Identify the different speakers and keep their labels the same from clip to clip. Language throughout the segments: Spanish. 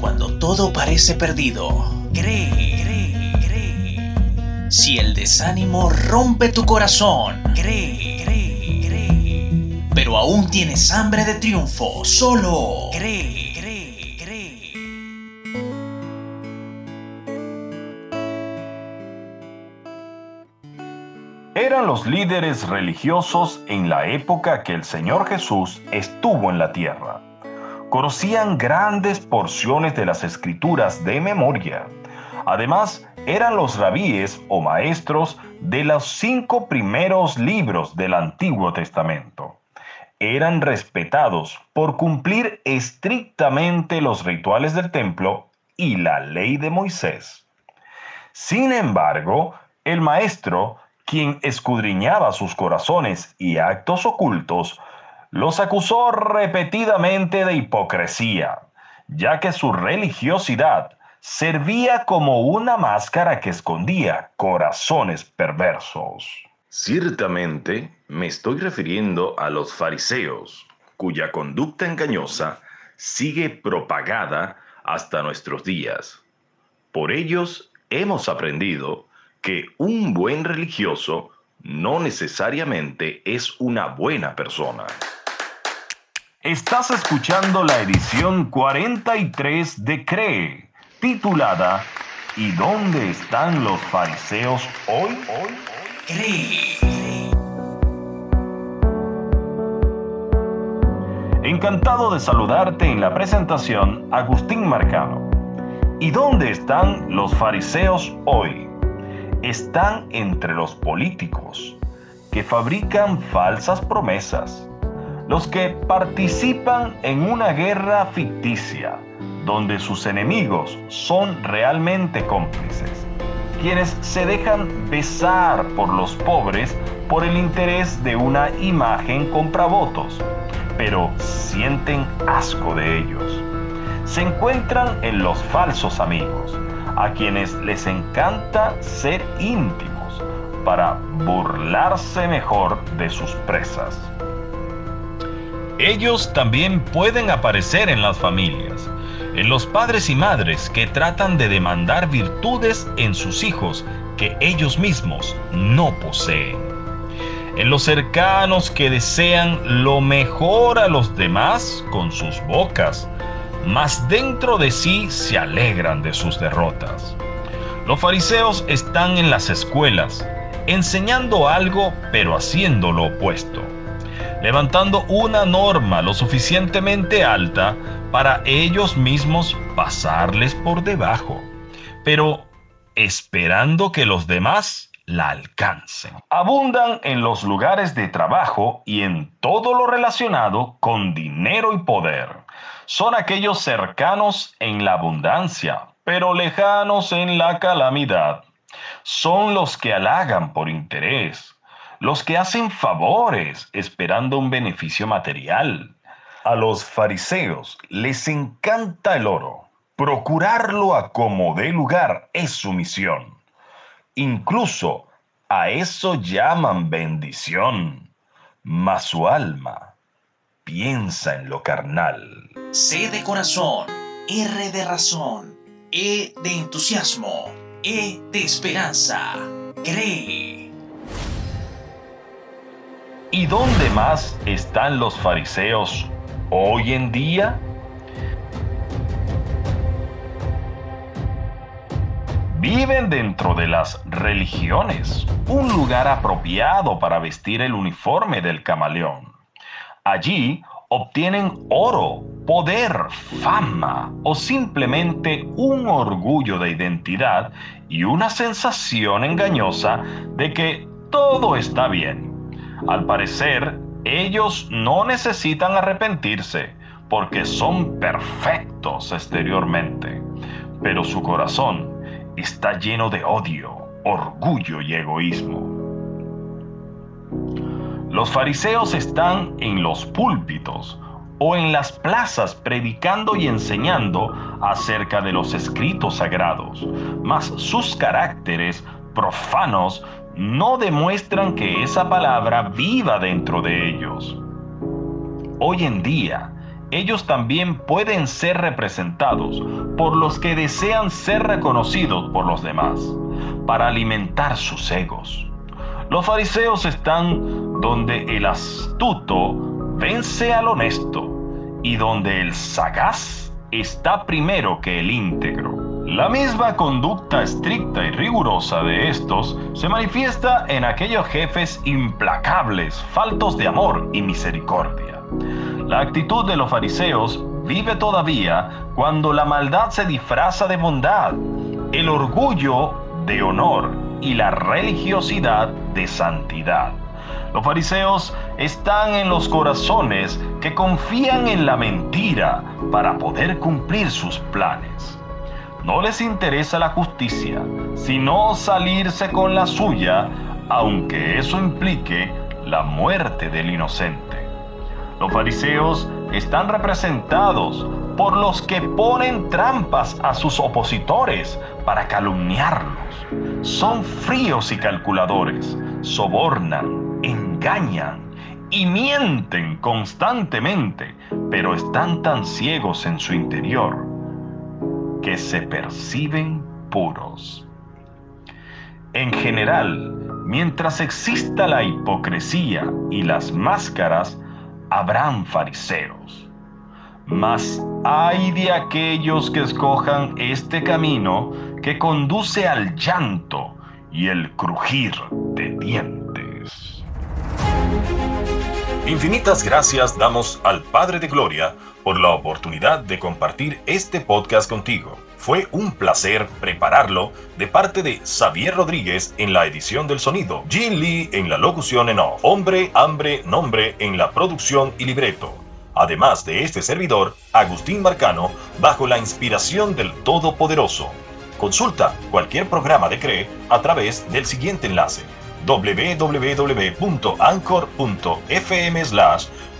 Speaker 1: Cuando todo parece perdido, cree, cree, cree. Si el desánimo rompe tu corazón, cree, cree, cree. Pero aún tienes hambre de triunfo, solo cree, cree, cree.
Speaker 2: Eran los líderes religiosos en la época que el Señor Jesús estuvo en la tierra conocían grandes porciones de las escrituras de memoria. Además, eran los rabíes o maestros de los cinco primeros libros del Antiguo Testamento. Eran respetados por cumplir estrictamente los rituales del templo y la ley de Moisés. Sin embargo, el maestro, quien escudriñaba sus corazones y actos ocultos, los acusó repetidamente de hipocresía, ya que su religiosidad servía como una máscara que escondía corazones perversos.
Speaker 3: Ciertamente me estoy refiriendo a los fariseos, cuya conducta engañosa sigue propagada hasta nuestros días. Por ellos hemos aprendido que un buen religioso no necesariamente es una buena persona.
Speaker 2: Estás escuchando la edición 43 de Cree, titulada ¿Y dónde están los fariseos hoy? Cree. Encantado de saludarte en la presentación, Agustín Marcano. ¿Y dónde están los fariseos hoy? Están entre los políticos, que fabrican falsas promesas los que participan en una guerra ficticia, donde sus enemigos son realmente cómplices, quienes se dejan besar por los pobres por el interés de una imagen compravotos, pero sienten asco de ellos. Se encuentran en los falsos amigos, a quienes les encanta ser íntimos para burlarse mejor de sus presas. Ellos también pueden aparecer en las familias, en los padres y madres que tratan de demandar virtudes en sus hijos que ellos mismos no poseen, en los cercanos que desean lo mejor a los demás con sus bocas, mas dentro de sí se alegran de sus derrotas. Los fariseos están en las escuelas, enseñando algo pero haciendo lo opuesto levantando una norma lo suficientemente alta para ellos mismos pasarles por debajo, pero esperando que los demás la alcancen. Abundan en los lugares de trabajo y en todo lo relacionado con dinero y poder. Son aquellos cercanos en la abundancia, pero lejanos en la calamidad. Son los que halagan por interés, los que hacen favores esperando un beneficio material. A los fariseos les encanta el oro. Procurarlo a como dé lugar es su misión. Incluso a eso llaman bendición. Mas su alma piensa en lo carnal.
Speaker 1: C de corazón, R de razón, E de entusiasmo, E de esperanza. Cree.
Speaker 2: ¿Y dónde más están los fariseos hoy en día? Viven dentro de las religiones, un lugar apropiado para vestir el uniforme del camaleón. Allí obtienen oro, poder, fama o simplemente un orgullo de identidad y una sensación engañosa de que todo está bien. Al parecer, ellos no necesitan arrepentirse porque son perfectos exteriormente, pero su corazón está lleno de odio, orgullo y egoísmo. Los fariseos están en los púlpitos o en las plazas predicando y enseñando acerca de los escritos sagrados, mas sus caracteres profanos no demuestran que esa palabra viva dentro de ellos. Hoy en día, ellos también pueden ser representados por los que desean ser reconocidos por los demás, para alimentar sus egos. Los fariseos están donde el astuto vence al honesto y donde el sagaz está primero que el íntegro. La misma conducta estricta y rigurosa de estos se manifiesta en aquellos jefes implacables, faltos de amor y misericordia. La actitud de los fariseos vive todavía cuando la maldad se disfraza de bondad, el orgullo de honor y la religiosidad de santidad. Los fariseos están en los corazones que confían en la mentira para poder cumplir sus planes. No les interesa la justicia, sino salirse con la suya, aunque eso implique la muerte del inocente. Los fariseos están representados por los que ponen trampas a sus opositores para calumniarlos. Son fríos y calculadores, sobornan, engañan y mienten constantemente, pero están tan ciegos en su interior que se perciben puros. En general, mientras exista la hipocresía y las máscaras, habrán fariseos. Mas hay de aquellos que escojan este camino que conduce al llanto y el crujir de dientes.
Speaker 3: Infinitas gracias damos al Padre de Gloria por la oportunidad de compartir este podcast contigo. Fue un placer prepararlo de parte de Xavier Rodríguez en la edición del sonido, Jin Lee en la locución en off, Hombre, Hambre, Nombre en la producción y libreto. Además de este servidor, Agustín Marcano, bajo la inspiración del Todopoderoso. Consulta cualquier programa de CRE a través del siguiente enlace www.anchor.fm slash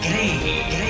Speaker 1: Cree, cree.